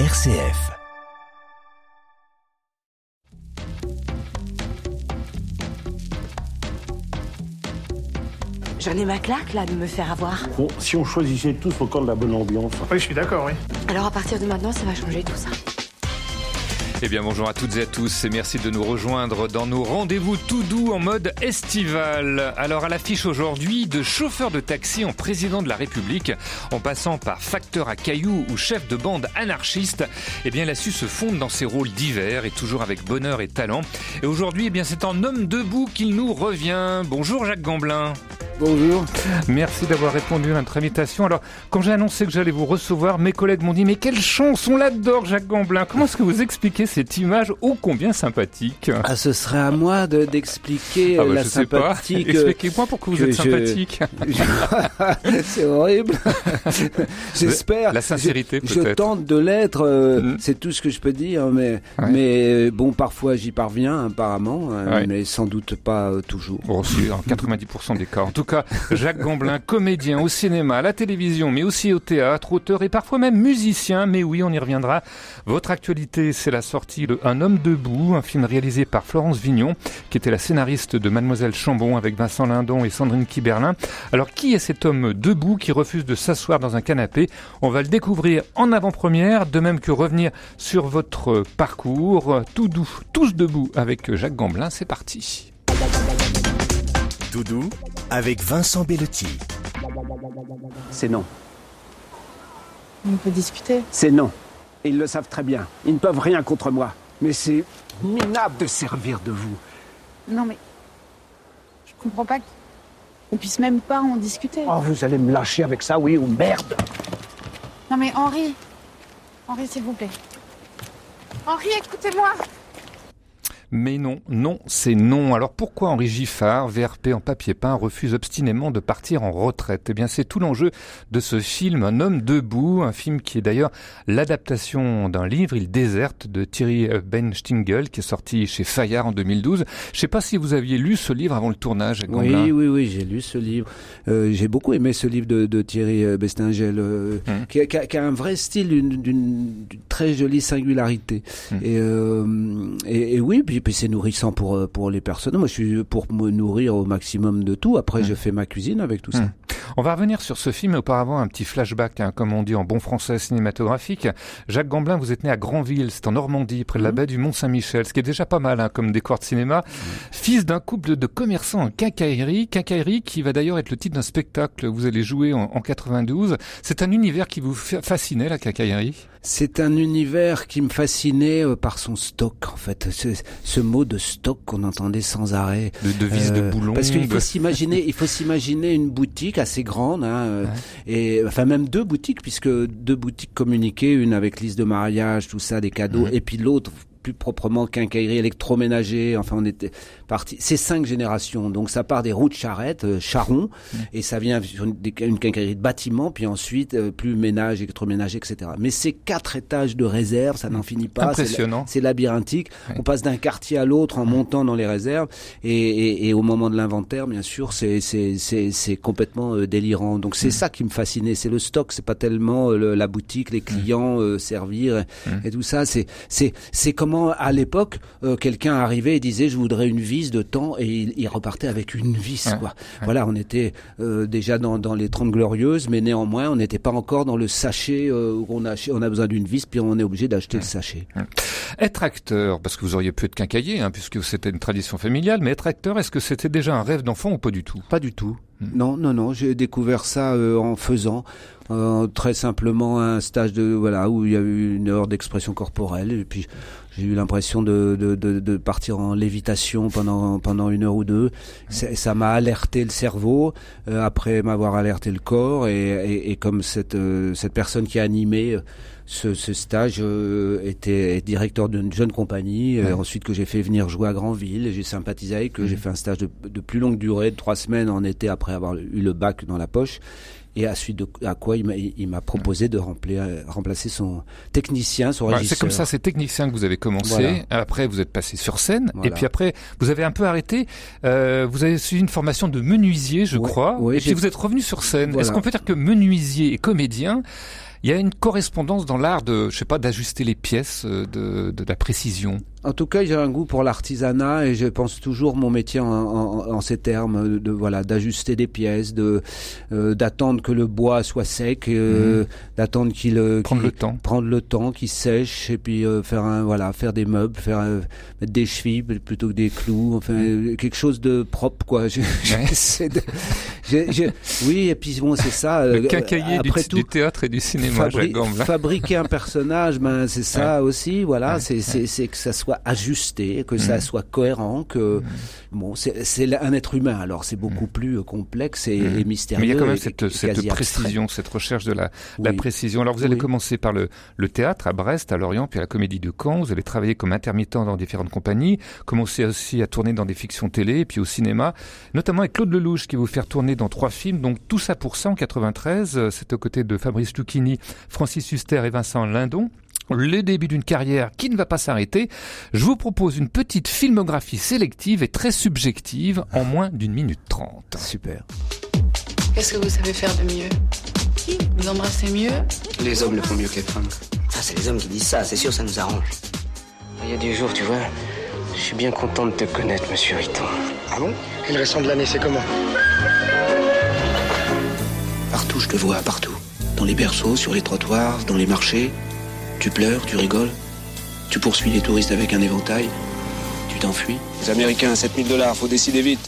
RCF. J'en ai ma claque là de me faire avoir. Bon, si on choisissait tous au camp de la bonne ambiance. Oui, je suis d'accord, oui. Alors à partir de maintenant, ça va changer tout ça. Eh bien bonjour à toutes et à tous et merci de nous rejoindre dans nos rendez-vous tout doux en mode estival. Alors à l'affiche aujourd'hui de chauffeur de taxi en président de la République, en passant par facteur à cailloux ou chef de bande anarchiste, eh bien su se fondre dans ses rôles divers et toujours avec bonheur et talent. Et aujourd'hui, eh bien c'est en homme debout qu'il nous revient. Bonjour Jacques Gamblin. Bonjour. Merci d'avoir répondu à notre invitation. Alors, quand j'ai annoncé que j'allais vous recevoir, mes collègues m'ont dit Mais quelle chance, on l'adore, Jacques Gamblin. Comment est-ce que vous expliquez cette image ô combien sympathique? Ah, ce serait à moi de- d'expliquer Ah bah, la je sais pas. sympathie que- Expliquez-moi pourquoi vous êtes je- sympathique. C'est horrible. J'espère. La sincérité, Je, je peut-être. tente de l'être. euh, Mm. C'est tout ce que je peux dire, mais Ouais. mais euh, bon, parfois j'y parviens apparemment, euh, Ouais. mais sans doute pas euh, toujours. Bon, en 90% des cas. En tout cas, Jacques Gamblin, comédien au cinéma, à la télévision, mais aussi au théâtre, auteur et parfois même musicien. Mais oui, on y reviendra. Votre actualité, c'est la sortie de Un homme debout, un film réalisé par Florence Vignon, qui était la scénariste de Mademoiselle Chambon avec Vincent Lindon et Sandrine Kiberlin. Alors, qui est cet homme debout qui refuse de s'asseoir dans un canapé? On va le découvrir en avant-première, de même que revenir sur votre parcours. Tout doux, tous debout avec Jacques Gamblin. C'est parti. Doudou avec Vincent Bellotti. C'est non. On peut discuter. C'est non. Et ils le savent très bien. Ils ne peuvent rien contre moi. Mais c'est minable de servir de vous. Non mais. Je comprends pas qu'on puisse même pas en discuter. Oh, vous allez me lâcher avec ça, oui ou merde Non mais Henri. Henri, s'il vous plaît. Henri, écoutez-moi. Mais non, non, c'est non. Alors pourquoi Henri Giffard, VRP en papier peint, refuse obstinément de partir en retraite? Eh bien c'est tout l'enjeu de ce film Un homme debout, un film qui est d'ailleurs l'adaptation d'un livre, Il déserte, de Thierry Benstingel, qui est sorti chez Fayard en 2012. Je sais pas si vous aviez lu ce livre avant le tournage, Gamblin. Oui, oui, oui, j'ai lu ce livre. Euh, j'ai beaucoup aimé ce livre de, de Thierry euh, Bestingel, euh, Hum. qui, a, qui a- qui a un vrai style, une- d'une très jolie singularité. Hum. Et, euh, et, et oui, puis, puis c'est nourrissant pour euh, pour les personnes. Moi, je suis pour me nourrir au maximum de tout. Après, Hum. je fais ma cuisine avec tout ça. On va revenir sur ce film, mais auparavant un petit flashback, hein, comme on dit en bon français cinématographique. Jacques Gamblin, vous êtes né à Granville, c'est en Normandie, près de la Mhm. baie du Mont-Saint-Michel, ce qui est déjà pas mal hein, comme décor de cinéma. Fils d'un couple de commerçants en quincaillerie, quincaillerie qui va d'ailleurs être le titre d'un spectacle que vous allez jouer en, en 92. C'est un univers qui vous fa- fascinait, la quincaillerie? C'est un univers qui me fascinait euh, par son stock, en fait. Ce, ce mot de stock qu'on entendait sans arrêt. de, de vis de Euh, boulons Parce qu'il faut s'imaginer, il faut s'imaginer une boutique assez grande, hein, euh, et enfin même deux boutiques, puisque deux boutiques communiquaient, une avec liste de mariage, tout ça, des cadeaux, et puis l'autre plus proprement quincaillerie électroménager. Enfin, on était parti. C'est cinq générations, donc ça part des roues de charrette, euh, charron, Mhm. et ça vient sur une, une quincaillerie de bâtiment, puis ensuite euh, plus ménage, électroménager, etc. Mais c'est quatre étages de réserve, ça n'en finit pas. Impressionnant. c'est labyrinthique. Ouais. On passe d'un quartier à l'autre en montant dans les réserves. Et, et, et au moment de l'inventaire, bien sûr, c'est complètement euh, délirant. Donc c'est ça qui me fascinait. C'est le stock. C'est pas tellement euh, le- la boutique, les clients euh, servir et, et tout ça. C'est c'est comment à l'époque euh, quelqu'un arrivait et disait je voudrais une vis de temps et il, il repartait avec une vis Ouais. quoi. Voilà, on était euh, déjà dans dans les 30 glorieuses, mais néanmoins on n'était pas encore dans le sachet euh, où on a on a besoin d'une vis puis on est obligé d'acheter le sachet. Être acteur, parce que vous auriez pu être quincailler, hein, puisque c'était une tradition familiale, mais être acteur, est-ce que c'était déjà un rêve d'enfant ou pas du tout? Pas du tout. Hmm. Non, non, non. J'ai découvert ça euh, en faisant euh, très simplement un stage de voilà où il y a eu une heure d'expression corporelle et puis j'ai eu l'impression de, de, de, de partir en lévitation pendant pendant une heure ou deux. Ça ça m'a alerté le cerveau euh, après m'avoir alerté le corps et, et, et comme cette euh, cette personne qui a animé euh, ce, ce stage euh, était directeur d'une jeune compagnie, euh, ensuite que j'ai fait venir jouer à Granville, j'ai sympathisé avec eux, Mhm. j'ai fait un stage de, de plus longue durée, de trois semaines en été après avoir eu le bac dans la poche. Et à suite de à quoi il m'a proposé de remplir, remplacer son technicien, son régisseur. c'est comme ça, c'est technicien que vous avez commencé. Voilà. Après, vous êtes passé sur scène. Voilà. Et puis après, vous avez un peu arrêté. Euh, vous avez suivi une formation de menuisier, je Ouais, crois. ouais, et puis vous êtes revenu sur scène. Voilà. Est-ce qu'on peut dire que menuisier et comédien, il y a une correspondance dans l'art de, je sais pas, d'ajuster les pièces, euh, de, de la précision. En tout cas, j'ai un goût pour l'artisanat et je pense toujours mon métier en, en, en ces termes de voilà d'ajuster des pièces, de euh, d'attendre que le bois soit sec, euh, d'attendre qu'il euh, Mhm. Prendre le temps. prendre le temps, qu'il sèche et puis euh, faire un voilà faire des meubles, faire mettre des chevilles plutôt que des clous, enfin quelque chose de propre quoi. Je- Ouais. j'essaie de- je- je- oui et puis bon c'est ça. Le quincaillier du, après du tout, théâtre et du cinéma, Fabri- Jacques Gamblin. fabriquer un personnage, ben c'est ça aussi. Voilà, Ouais, c'est c'est c'est que ça soit ajusté, que ça Mhm. soit cohérent, que bon, c'est un être humain. Alors c'est beaucoup plus euh, complexe et, et mystérieux. Mais il y a quand même et- cette, et cette précision, cette recherche de la, la précision. Alors vous allez commencer par le, le théâtre à Brest, à Lorient, puis à la Comédie de Caen. Vous allez travailler comme intermittent dans différentes compagnies, commencer aussi à tourner dans des fictions télé, et puis au cinéma, notamment avec Claude Lelouch qui va vous faire tourner dans trois films. Donc tout ça pour ça en 93, euh, c'est aux côtés de Fabrice Lucchini, Francis Huster et Vincent Lindon. Le début d'une carrière qui ne va pas s'arrêter. Je vous propose une petite filmographie sélective et très subjective en moins d'une minute trente. Super. Qu'est-ce que vous savez faire de mieux? Vous embrassez mieux? Les hommes le font mieux que les femmes. Ça, c'est les hommes qui disent ça, c'est sûr, ça nous arrange. Il y a des jours, tu vois, je suis bien content de te connaître, monsieur Riton. Ah bon? Et le restant de l'année, c'est comment? Partout, je te vois, partout. Dans les berceaux, sur les trottoirs, dans les marchés. Tu pleures, tu rigoles. Tu poursuis les touristes avec un éventail. Tu t'enfuis. Les Américains, 7000 dollars, faut décider vite.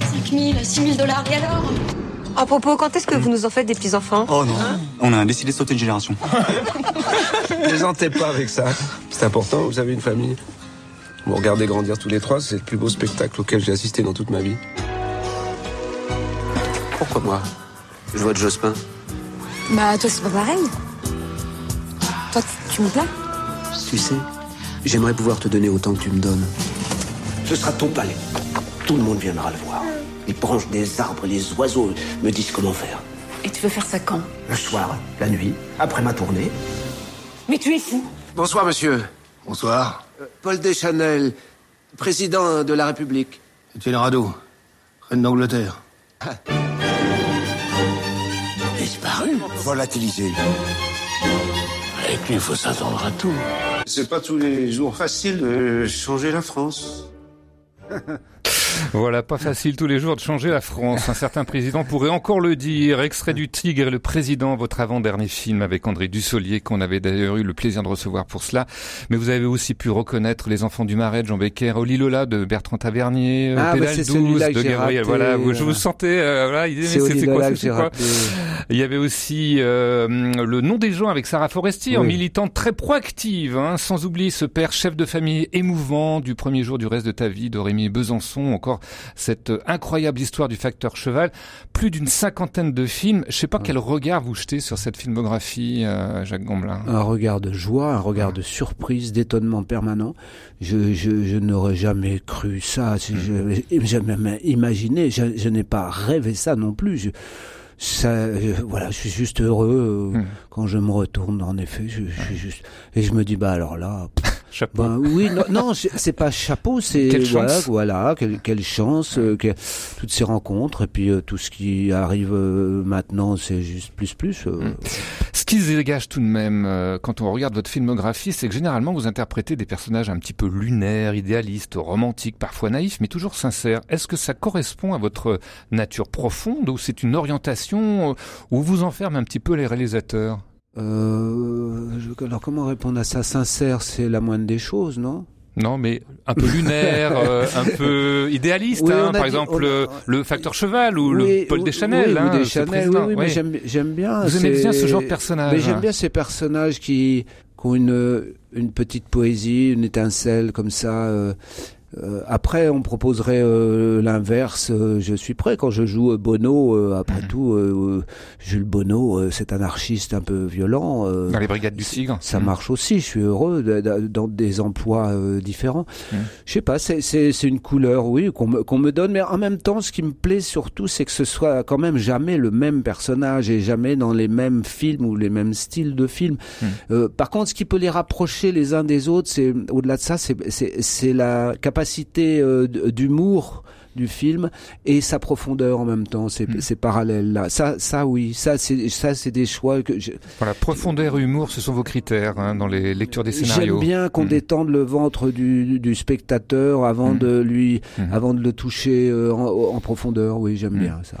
5 000, 6 000 dollars, et alors? À propos, quand est-ce que vous nous en faites des petits-enfants? Oh non, on a décidé de sauter une génération. Plaisantez pas avec ça. C'est important, vous avez une famille. Vous regardez grandir tous les trois, c'est le plus beau spectacle auquel j'ai assisté dans toute ma vie. Pourquoi moi? Je vois de Jospin. Bah, toi, c'est pas pareil. Toi, tu, tu me plains Tu sais, j'aimerais pouvoir te donner autant que tu me donnes. Ce sera ton palais. Tout le monde viendra le voir. Les branches des arbres, les oiseaux me disent comment faire. Et tu veux faire ça quand Le soir, la nuit, après ma tournée. Mais tu es fou Bonsoir, monsieur. Bonsoir. Euh, Paul Deschanel, président de la République. Étienne Rado, reine d'Angleterre. Disparu Volatilisé. Et puis, il faut s'attendre à tout. C'est pas tous les jours facile de changer la France. Voilà, pas facile tous les jours de changer la France. Un certain président pourrait encore le dire. Extrait du Tigre et le président, votre avant-dernier film avec André Dussolier, qu'on avait d'ailleurs eu le plaisir de recevoir pour cela. Mais vous avez aussi pu reconnaître Les Enfants du Marais de Jean Becker, Oli Lola de Bertrand Tavernier, euh, Ah, bah, Pédale c'est 12 celui-là de Gabriel. Voilà, je euh, vous sentais, euh, voilà, il disait, mais quoi, quoi il y avait aussi euh, le nom des gens avec Sarah Forestier, en militante très proactive, hein, sans oublier ce père chef de famille émouvant du premier jour du reste de ta vie de Rémi Besançon, encore cette euh, incroyable histoire du facteur cheval, plus d'une cinquantaine de films. Je sais pas quel regard vous jetez sur cette filmographie, euh, Jacques Gamblin. Un regard de joie, un regard de surprise, d'étonnement permanent. Je, je, je n'aurais jamais cru ça. Si Mm. Je, jamais imaginé. Je, je n'ai pas rêvé ça non plus. Je, ça, euh, voilà, je suis juste heureux euh, Mm. quand je me retourne. En effet, je, je suis juste et je me dis bah alors là. pff, Chapeau. ben oui, non, non c'est pas chapeau, c'est Quelle voilà, chance. voilà, quelle, quelle chance, euh, que- toutes ces rencontres et puis euh, tout ce qui arrive euh, maintenant, c'est juste plus plus. euh, Mm. Ce qui se dégage tout de même quand on regarde votre filmographie, c'est que généralement vous interprétez des personnages un petit peu lunaires, idéalistes, romantiques, parfois naïfs, mais toujours sincères. Est-ce que ça correspond à votre nature profonde ou c'est une orientation où vous enferme un petit peu les réalisateurs? Euh, je- alors comment répondre à ça? Sincère, c'est la moindre des choses, non? Non, mais un peu lunaire, euh, un peu idéaliste, Oui, hein, par dit- exemple a- le, facteur cheval ou Oui, le Paul Deschanel. oui, hein, Deschanel, oui, mais j'aime bien. Vous aimez bien ce genre de personnage Mais j'aime hein. bien ces personnages qui, qui ont une, une petite poésie, une étincelle comme ça. euh, Euh, après, on proposerait euh, l'inverse. euh, je suis prêt quand je joue euh, Bono. euh, après Mhm. tout, euh, Jules Bono, euh, c'est un anarchiste un peu violent. euh, Dans les brigades du Tigre. ça Mhm. marche aussi. Je suis heureux de- de- dans des emplois euh, différents. Mhm. Je sais pas. C'est c'est c'est une couleur, oui, qu'on me qu'on me donne. Mais en même temps, ce qui me plaît surtout, c'est que ce soit quand même jamais le même personnage et jamais dans les mêmes films ou les mêmes styles de films. Mhm. Euh, par contre, ce qui peut les rapprocher les uns des autres, c'est au-delà de ça, c'est c'est c'est la capacité euh, d- d'humour du film et sa profondeur en même temps. C'est Mhm. c'est parallèle là. Ça ça oui, ça c'est ça c'est des choix que je- Voilà, profondeur et humour, ce sont vos critères hein, dans les lectures des scénarios. J'aime bien qu'on Mhm. détende le ventre du, du spectateur avant Mhm. de lui, avant de le toucher euh, en, en profondeur. Oui, j'aime bien ça.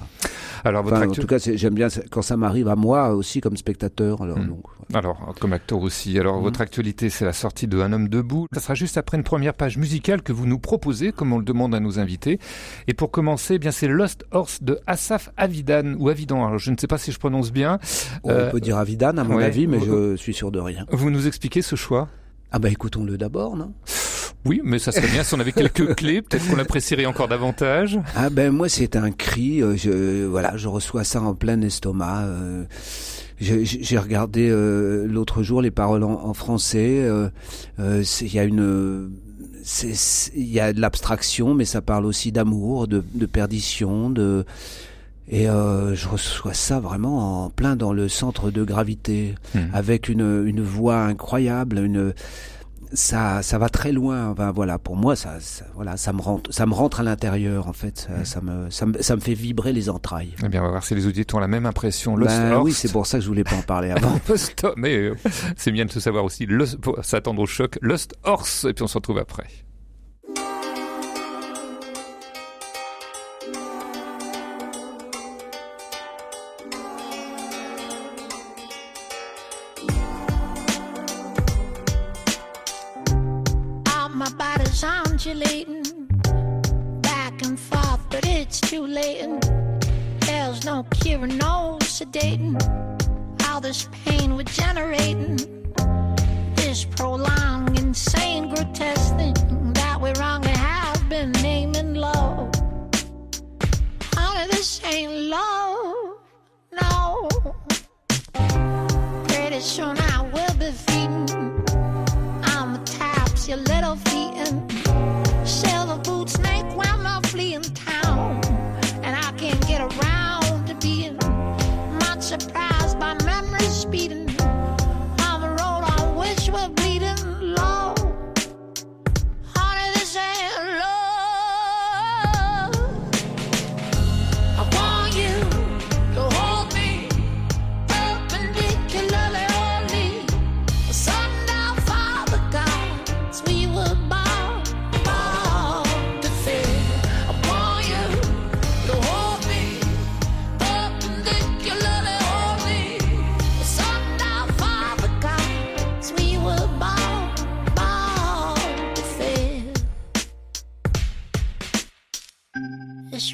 Alors, votre Enfin, en tout cas, j'aime bien quand ça m'arrive à moi aussi comme spectateur. Alors, donc, Alors, comme acteur aussi. Alors, votre actualité, c'est la sortie de Un homme debout. Ça sera juste après une première page musicale que vous nous proposez, comme on le demande à nos invités. Et pour commencer, eh bien, c'est Lost Horse de Asaf Avidan, ou Avidan. Alors, je ne sais pas si je prononce bien. on Euh, peut dire Avidan à mon ouais. avis, mais Vous- je suis sûr de rien. Vous nous expliquez ce choix? Ah bah écoutons-le d'abord, non? Oui, mais ça serait bien si on avait quelques clés. Peut-être qu'on l'apprécierait encore davantage. Ah ben moi c'est un cri, euh, je voilà, je reçois ça en plein estomac. euh, j'ai regardé euh, l'autre jour les paroles en, en français. Il y a une, il y a de l'abstraction, mais ça parle aussi d'amour, de, de perdition, de et euh, je reçois ça vraiment en plein dans le centre de gravité, Hmm. avec une une voix incroyable, une ça, ça va très loin. Enfin, voilà, pour moi, ça, ça- voilà, ça me rentre, ça me rentre à l'intérieur en fait. Ça, ça me, ça me, ça me fait vibrer les entrailles. Eh bien, on va voir si les auditeurs ont la même impression. Lost Ben oui, c'est pour ça que je voulais pas en parler avant. Mais euh, c'est bien de se savoir aussi. S'attendre au choc. Lost Horse. Et puis on se retrouve après. Too late. And there's no cure, no sedating. All this pain we're generating, this prolonged, insane, grotesque thing that we wrongly have been naming love. Honey, this ain't love, no. Pretty soon I will be feeding on the taps, your little feet and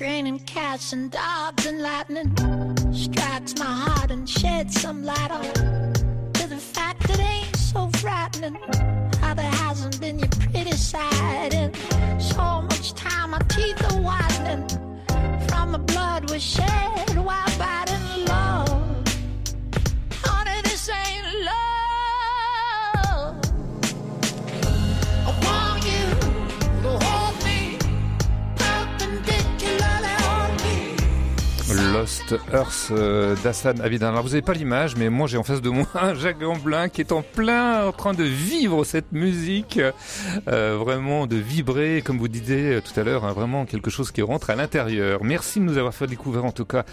It's raining cats and dogs and lightning strikes my heart and sheds some light on to the fact it ain't so frightening how there hasn't been your pretty side and so much time. Our teeth are whitening from the blood we shed while fighting love Lost Earth euh, d'Hassan Avidan. Alors vous n'avez pas l'image, mais moi j'ai en face de moi Jacques Gamblin qui est en plein en train de vivre cette musique, euh, vraiment de vibrer, comme vous disiez euh, tout à l'heure, hein, vraiment quelque chose qui rentre à l'intérieur. Merci de nous avoir fait découvrir en tout cas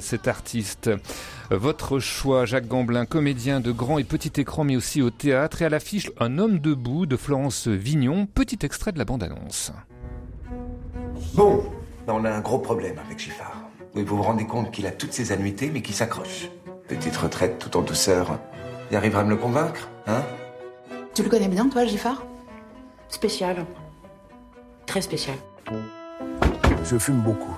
cet artiste. Votre choix, Jacques Gamblin, comédien de grand et petit écran, mais aussi au théâtre, et à l'affiche Un homme debout de Florence Vignon. Petit extrait de la bande-annonce. Bon, on a un gros problème avec Giffard. Oui, vous vous rendez compte qu'il a toutes ses annuités, mais qu'il s'accroche. Petite retraite tout en douceur. Il arrivera à me le convaincre, hein? Tu le connais bien, toi, Giffard? Spécial. Très spécial. Je fume beaucoup.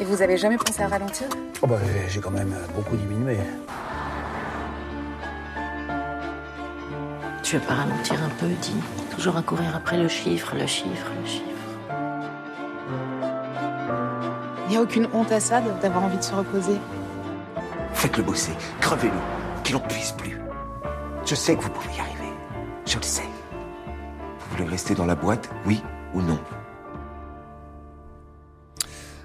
Et vous avez jamais pensé à ralentir? Oh bah, j'ai quand même beaucoup diminué. Tu veux pas ralentir un peu, dis Toujours à courir après le chiffre, le chiffre, le chiffre. N'y a aucune honte à ça d'avoir envie de se reposer. Faites-le bosser, crevez-le, qu'il n'en puisse plus. Je sais que vous pouvez y arriver. Je le sais. Vous voulez rester dans la boîte, oui ou non?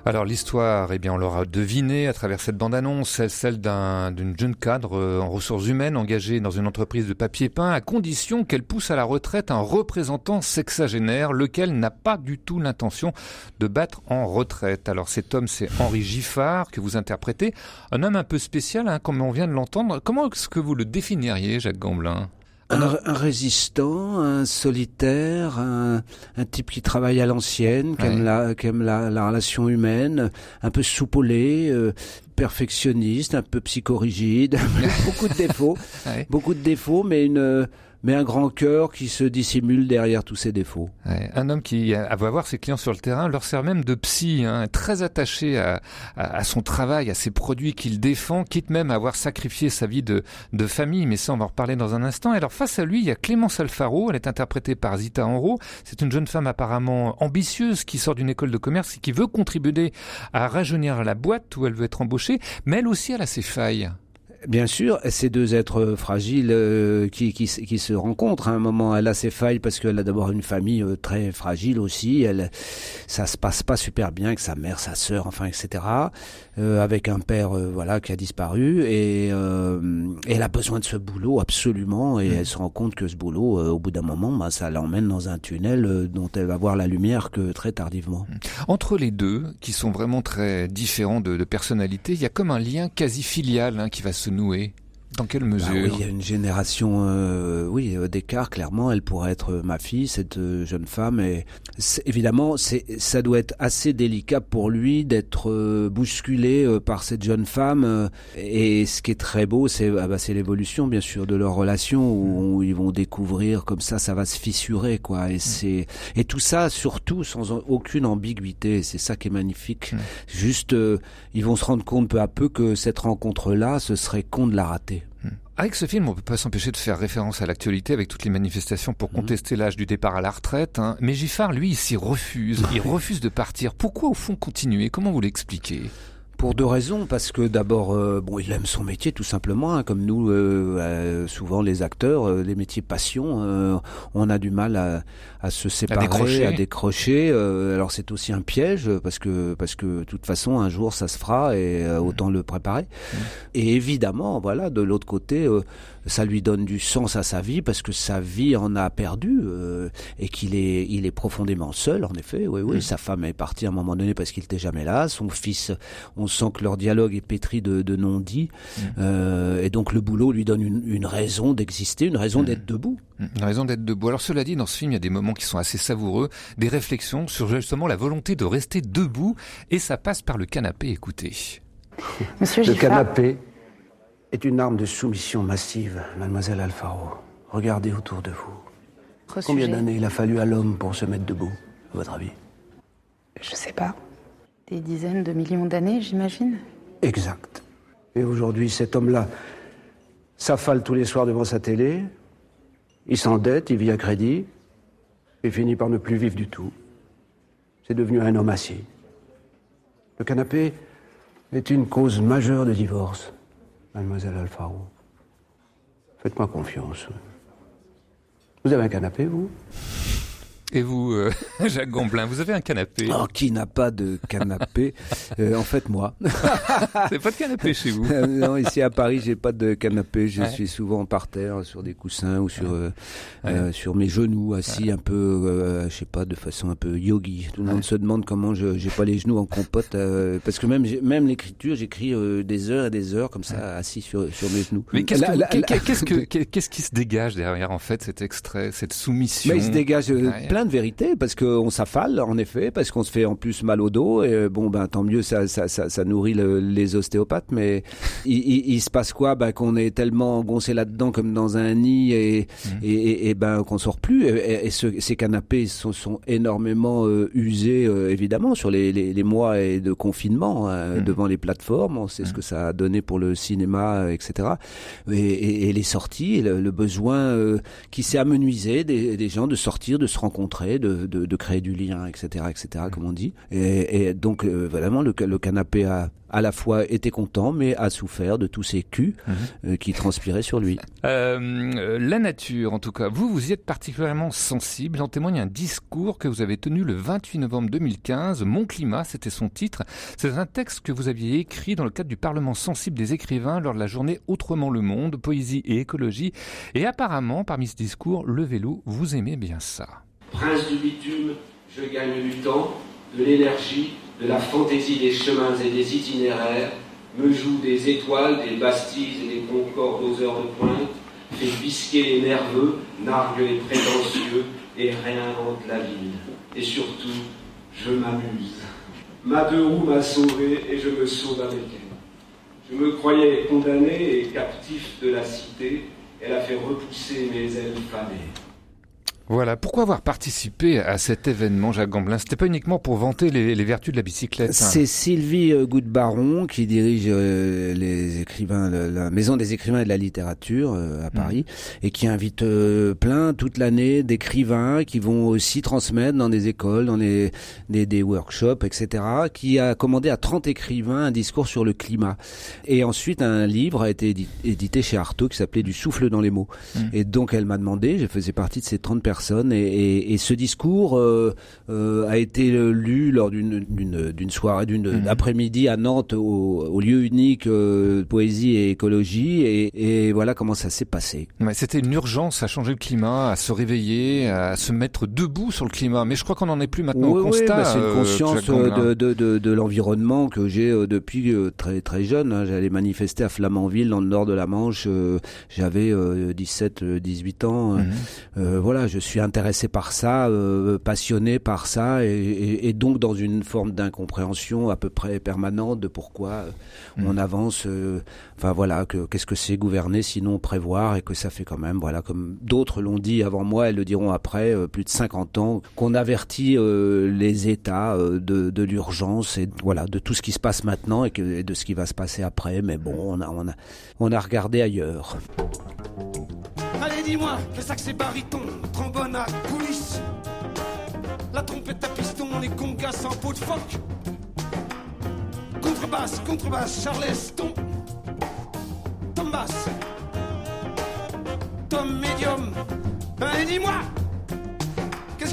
Alors l'histoire, eh bien, on l'aura deviné à travers cette bande-annonce, celle d'une jeune cadre euh, en ressources humaines engagée dans une entreprise de papier peint, à condition qu'elle pousse à la retraite un représentant sexagénaire, lequel n'a pas du tout l'intention de battre en retraite. Alors cet homme, c'est Henri Giffard que vous interprétez, un homme un peu spécial, hein, comme on vient de l'entendre. Comment est-ce que vous le définiriez, Jacques Gamblin? Un, résistant, un solitaire, un, type qui travaille à l'ancienne, qui aime, la, qui aime la, la, relation humaine, un peu soupolé, euh, perfectionniste, un peu psychorigide, beaucoup de défauts, beaucoup de défauts, mais une mais un grand cœur qui se dissimule derrière tous ses défauts. un homme qui va voir ses clients sur le terrain, leur sert même de psy, hein, très attaché à, à, son travail, à ses produits qu'il défend, quitte même à avoir sacrifié sa vie de, de famille, mais ça on va en reparler dans un instant. alors face à lui, il y a Clémence Alfaro, elle est interprétée par Zita Enro, c'est une jeune femme apparemment ambitieuse qui sort d'une école de commerce et qui veut contribuer à rajeunir la boîte où elle veut être embauchée, mais elle aussi elle a ses failles. Bien sûr, ces deux êtres fragiles euh, qui, qui, qui, se rencontrent à un moment. Elle a ses failles parce qu'elle a d'abord une famille euh, très fragile aussi. Elle, ça se passe pas super bien avec sa mère, sa sœur, enfin, etc. Euh, avec un père, voilà, qui a disparu et, elle a besoin de ce boulot absolument. Et mm. elle se rend compte que ce boulot, au bout d'un moment, bah, ça l'emmène dans un tunnel dont elle va voir la lumière que très tardivement. Mm. Entre les deux, qui sont vraiment très différents de, de personnalité, il y a comme un lien quasi filial hein, qui va se nouer dans quelle bah mesure oui, Il y a une génération, euh, oui, euh, d'écart. Clairement, elle pourrait être euh, ma fille, cette jeune femme. Et évidemment, ça doit être assez délicat pour lui d'être bousculé par cette jeune femme. Et ce qui est très beau, c'est, ah bah, l'évolution, bien sûr, de leur relation où, ils vont découvrir comme ça, ça va se fissurer, quoi. Et mm. c'est et tout ça, surtout sans aucune ambiguïté. C'est ça qui est magnifique. Mm. Juste, ils vont se rendre compte peu à peu que cette rencontre-là, ce serait con de la rater. Avec ce film, on peut pas s'empêcher de faire référence à l'actualité avec toutes les manifestations pour mhm. contester l'âge du départ à la retraite. Hein. Mais Giffard, lui, il s'y refuse. Il refuse de partir. Pourquoi, au fond, continuer? Comment vous l'expliquez? Pour deux raisons, parce que d'abord, euh, bon, il aime son métier tout simplement, hein, comme nous, euh, euh, souvent les acteurs, les métiers passion, on a du mal à, à se séparer, à décrocher. À décrocher. alors c'est aussi un piège parce que parce que de toute façon un jour ça se fera et autant le préparer. Mmh. Et évidemment, voilà, de l'autre côté ça lui donne du sens à sa vie parce que sa vie en a perdu euh, et qu'il est, il est profondément seul, en effet. Oui, oui, sa femme est partie à un moment donné parce qu'il n'était jamais là. Son fils, on sent que leur dialogue est pétri de, de non-dits. Mm. Euh, et donc le boulot lui donne une, une raison d'exister, une raison mm. d'être debout. Une raison d'être debout. Alors cela dit, dans ce film, il y a des moments qui sont assez savoureux, des réflexions sur justement la volonté de rester debout, et ça passe par le canapé. Écoutez. Monsieur le canapé est une arme de soumission massive, mademoiselle Alfaro. Regardez autour de vous. Combien d'années il a fallu à l'homme pour se mettre debout, à votre avis? Je sais pas. Des dizaines de millions d'années, j'imagine Exact. Et aujourd'hui, cet homme-là s'affale tous les soirs devant sa télé, il s'endette, il vit à crédit, et finit par ne plus vivre du tout. C'est devenu un homme assis. Le canapé est une cause majeure de divorce. Mademoiselle Alfaro, faites-moi confiance. Vous avez un canapé, vous? Et vous, euh, Jacques Gomblin, vous avez un canapé. Oh, Qui n'a pas de canapé euh, En fait, moi. C'est pas de canapé chez vous. Euh, Non, ici à Paris, j'ai pas de canapé. Je suis souvent par terre, sur des coussins ou sur sur mes genoux, assis un peu, je sais pas, de façon un peu yogi. Tout le monde se demande comment je j'ai pas les genoux en compote, parce que même même l'écriture, j'écris des heures et des heures comme ça, assis sur sur mes genoux. Mais qu'est-ce que qu'est-ce qui se dégage derrière en fait cet extrait, cette soumission? Mais il se dégage de vérité parce qu'on s'affale en effet, parce qu'on se fait en plus mal au dos et bon ben tant mieux ça ça, ça, ça nourrit les ostéopathes mais il, il, se passe quoi? Ben qu'on est tellement goncé là-dedans comme dans un nid et mmh. et, et, ben qu'on sort plus et, ces canapés sont, sont énormément euh, usés euh, évidemment sur les, les, les, mois et de confinement hein, mmh. devant les plateformes on sait ce mmh. que ça a donné pour le cinéma etc et, les sorties le, besoin euh, qui s'est amenuisé des, des gens de sortir de se rencontrer rencontrer, de, de, de créer du lien, etc., etc., comme on dit. Et, et donc euh, vraiment le, le canapé a à la fois été content, mais a souffert de tous ces culs euh, qui transpiraient sur lui. Euh, la nature, en tout cas, vous, vous y êtes particulièrement sensible. En témoigne un discours que vous avez tenu le 28 novembre 2015. Mon climat, c'était son titre. C'est un texte que vous aviez écrit dans le cadre du Parlement sensible des écrivains lors de la journée Autrement le monde, poésie et écologie. Et apparemment, parmi ce discours, le vélo, vous aimez bien ça. Prince du bitume, je gagne du temps, de l'énergie, de la fantaisie des chemins et des itinéraires, me joue des étoiles, des bastilles et des concordes aux heures de pointe, fait bisquer les nerveux, nargue les prétentieux et réinvente la ville. Et surtout, je m'amuse. Ma deux roues m'a sauvé et je me sauve avec elle. Je me croyais condamné et captif de la cité, elle a fait repousser mes ailes fanées. Voilà. Pourquoi avoir participé à cet événement, Jacques Gamblin? C'était pas uniquement pour vanter les, les vertus de la bicyclette. hein. C'est Sylvie euh, Goutte-Baron qui dirige euh, les écrivains, la, Maison des écrivains et de la littérature euh, à Paris et qui invite euh, plein toute l'année d'écrivains qui vont aussi transmettre dans des écoles, dans des, des, des workshops, etc. Qui a commandé à 30 écrivains un discours sur le climat. Et ensuite, un livre a été édi- édité chez Artaud qui s'appelait Du souffle dans les mots. Mm. Et donc, elle m'a demandé, je faisais partie de ces 30 personnes, et, et, et ce discours euh, euh, a été lu lors d'une soirée, d'une après-midi à Nantes, au, au lieu unique euh, poésie et écologie, et, et voilà comment ça s'est passé. Ouais, C'était une urgence à changer le climat, à se réveiller, à se mettre debout sur le climat. Mais je crois qu'on n'en est plus maintenant Oui, au oui, constat. bah, c'est une euh, conscience euh, de, de, de, de l'environnement que j'ai euh, depuis euh, très très jeune. hein. J'allais manifester à Flamanville dans le nord de la Manche. euh, J'avais euh, 17, euh, 18 ans. euh, Mhm. euh, voilà, je suis intéressé par ça, euh, passionné par ça, et, et, et donc dans une forme d'incompréhension à peu près permanente de pourquoi euh, on avance. euh, Enfin voilà, que qu'est-ce que c'est gouverner sinon prévoir, et que ça fait quand même, voilà, comme d'autres l'ont dit avant moi, elles le diront après, euh, plus de 50 ans, qu'on avertit les États de, de l'urgence et voilà de tout ce qui se passe maintenant et, que, et de ce qui va se passer après. Mais bon, on a on a on a regardé ailleurs. Allez, dis-moi, le sax c'est baryton, trombone à coulisses? La trompette à piston, les congas sans peau de phoque. Contrebasse, contrebasse, charleston. Tom basse. Tom médium. Allez, dis-moi, qu'est-ce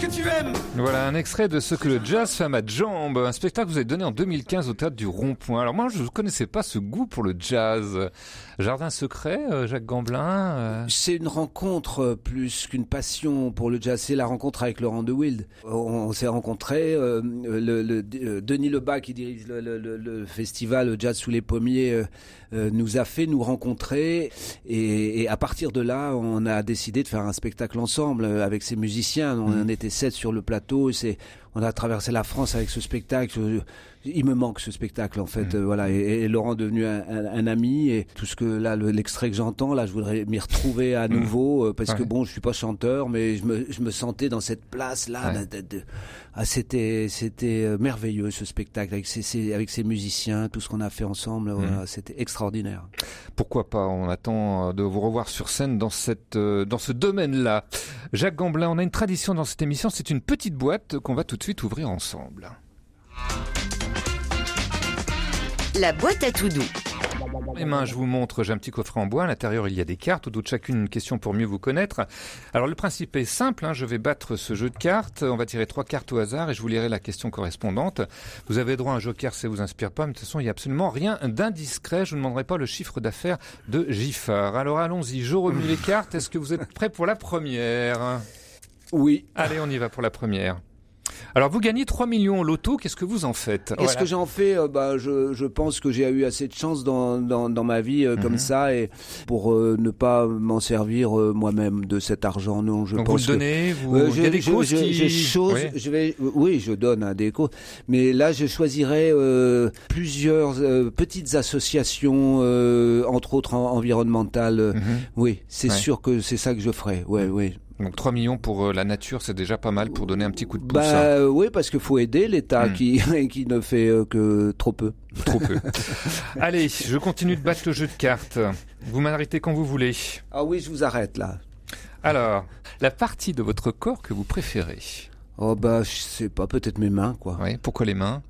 que tu aimes Voilà un extrait de ce que le jazz fait à ma jambe, un spectacle que vous avez donné en 2015 au théâtre du Rond-Point. Alors moi, je ne connaissais pas ce goût pour le jazz. Jardin secret, euh, Jacques Gamblin. euh, C'est une rencontre euh, plus qu'une passion pour le jazz. C'est la rencontre avec Laurent de Wild. On, on s'est rencontrés. euh, le, le- euh, Denis Lebas, qui dirige le, le- le- le festival Jazz sous les pommiers, nous a fait nous rencontrer. Et, et à partir de là, on a décidé de faire un spectacle ensemble euh, avec ces musiciens. On en était sept sur le plateau. C'est on a traversé la France avec ce spectacle. Il me manque ce spectacle en fait, euh, voilà. Et, et Laurent est devenu un, un- un ami et tout ce que là, le- l'extrait que j'entends, là, je voudrais m'y retrouver à nouveau euh, parce que bon, je suis pas chanteur, mais je me, je me sentais dans cette place là. Ouais. de- de- de- ah, c'était, c'était euh, merveilleux ce spectacle avec ces, ces- avec ces musiciens, tout ce qu'on a fait ensemble. voilà, c'était extraordinaire. Pourquoi pas? On attend de vous revoir sur scène dans cette dans ce domaine-là. Jacques Gamblin, on a une tradition dans cette émission. C'est une petite boîte qu'on va tout de suite ouvrir ensemble. La boîte à tout doux. Les mains, je vous montre, j'ai un petit coffret en bois. À l'intérieur, il y a des cartes, de chacune une question pour mieux vous connaître. Alors, le principe est simple. hein, je vais battre ce jeu de cartes. On va tirer trois cartes au hasard et je vous lirai la question correspondante. Vous avez droit à un joker, ça vous inspire pas. Mais de toute façon, il n'y a absolument rien d'indiscret. Je ne demanderai pas le chiffre d'affaires de Giffard. Alors, allons-y. Je remue les cartes. Est-ce que vous êtes prêts pour la première? Oui. Allez, on y va pour la première. Alors, vous gagnez 3 millions au loto. Qu'est-ce que vous en faites Qu'est-ce que j'en fais Euh, bah, je, je pense que j'ai eu assez de chance dans, dans, dans ma vie euh, Mhm. comme ça et pour euh, ne pas m'en servir euh, moi-même de cet argent. Non, je Donc, vous pense le donnez, que, vous- Euh, il y a des causes je, qui- chose, Oui. je vais, oui, je donne à des causes, mais là, je choisirais euh, plusieurs euh, petites associations, euh, entre autres en- environnementales. Oui, c'est Mhm. Ouais. sûr que c'est ça que je ferais. Ouais, oui. Donc 3 millions pour euh, la nature, c'est déjà pas mal pour donner un petit coup de pouce. Bah hein. euh, oui, parce qu'il faut aider l'État Hmm. qui qui ne fait euh, que trop peu. Trop peu. Allez, je continue de battre le jeu de cartes. Vous m'arrêtez quand vous voulez. Ah oui, je vous arrête là. Alors, la partie de votre corps que vous préférez? Oh bah je sais pas, peut-être mes mains quoi. Oui, pourquoi les mains?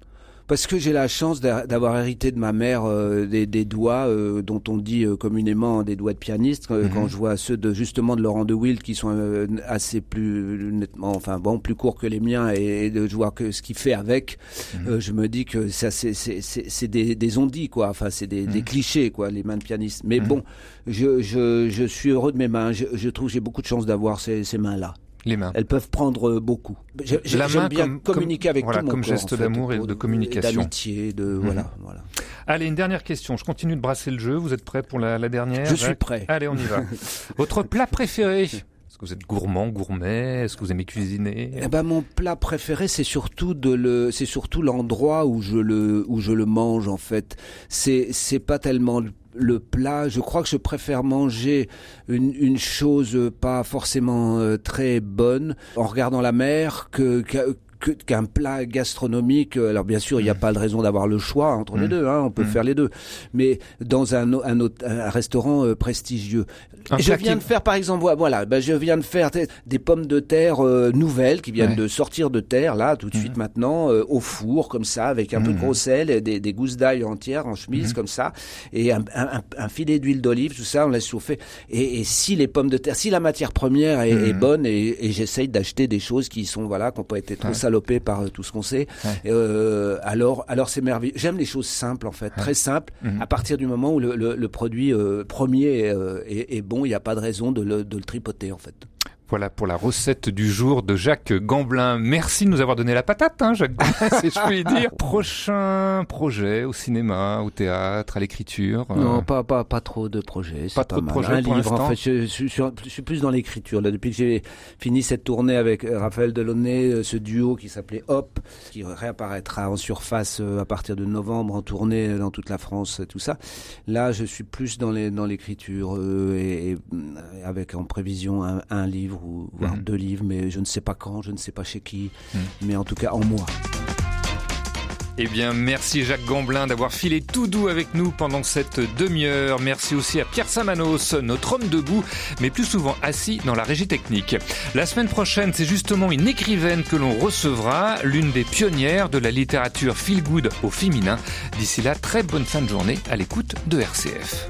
Parce que j'ai la chance d'a- d'avoir hérité de ma mère euh, des, des doigts euh, dont on dit euh, communément des doigts de pianiste. Euh, Mhm. Quand je vois ceux de justement de Laurent de Wild qui sont euh, assez plus nettement, enfin bon, plus courts que les miens et, et de je vois que ce qu'il fait avec, Mhm. euh, je me dis que ça c'est des des ondits quoi. Enfin c'est des, des clichés quoi les mains de pianiste. Mais Mhm. bon, je je je suis heureux de mes mains. Je, je trouve que j'ai beaucoup de chance d'avoir ces ces mains là. Les mains. Elles peuvent prendre euh, beaucoup. J'aime main bien comme- communiquer comme- avec voilà, tout mon comme corps, geste en fait, d'amour et de communication. d'amitié, de Mhm. voilà, voilà. Allez, une dernière question. Je continue de brasser le jeu. Vous êtes prêt pour la, la dernière? Je suis prêt. Allez, on y va. Votre plat préféré? Est-ce que vous êtes gourmand, gourmet? Est-ce que vous aimez cuisiner? Eh ben mon plat préféré c'est surtout de le c'est surtout l'endroit où je le où je le mange en fait. C'est c'est pas tellement le, plat, je crois que je préfère manger une, une chose pas forcément euh, très bonne en regardant la mer que- que- qu'un plat gastronomique. Alors bien sûr, il n'y a pas de raison d'avoir le choix entre les Mm. deux, hein, on peut Mm. faire les deux. Mais dans un, un, autre- un restaurant euh, prestigieux. Un je viens qui- de faire par exemple, voilà, ben, je viens de faire des, des pommes de terre euh, nouvelles qui viennent Ouais. de sortir de terre là tout de suite maintenant euh, au four comme ça avec un peu de gros sel, et des, des gousses d'ail entières en chemise comme ça et un, un- filet d'huile d'olive tout ça on laisse chauffer et, et si les pommes de terre, si la matière première est, est bonne et, et j'essaye d'acheter des choses qui sont voilà qui n'ont pas été trop Ouais. Par euh, tout ce qu'on sait, Ouais. euh, alors alors c'est merveilleux. J'aime les choses simples en fait, très simples. Mhm. À partir du moment où le, le- le produit euh, premier est, est bon, il n'y a pas de raison de le, de le tripoter en fait. Voilà pour la recette du jour de Jacques Gamblin. Merci de nous avoir donné la patate, hein, Jacques Gamblin, si je puis dire. Prochain projet au cinéma, au théâtre, à l'écriture. euh, Non, pas, pas, pas trop de projets. Pas trop de projets Un pour livre, en fait. Je, je suis sur- je suis plus dans l'écriture. Là, depuis que j'ai fini cette tournée avec euh, Raphaël Delaunay, euh, ce duo qui s'appelait Hop, qui réapparaîtra en surface à partir de novembre en tournée dans toute la France, tout ça. Là, je suis plus dans l'écriture euh, et, et, euh, avec en prévision un, un livre ou voire Mhm. deux livres, mais je ne sais pas quand, je ne sais pas chez qui, Mhm. mais en tout cas en moi. Eh bien, merci Jacques Gamblin d'avoir filé tout doux avec nous pendant cette demi-heure. Merci aussi à Pierre Samanos, notre homme debout, mais plus souvent assis dans la régie technique. La semaine prochaine, c'est justement une écrivaine que l'on recevra, l'une des pionnières de la littérature feel good au féminin. D'ici là, très bonne fin de journée à l'écoute de RCF.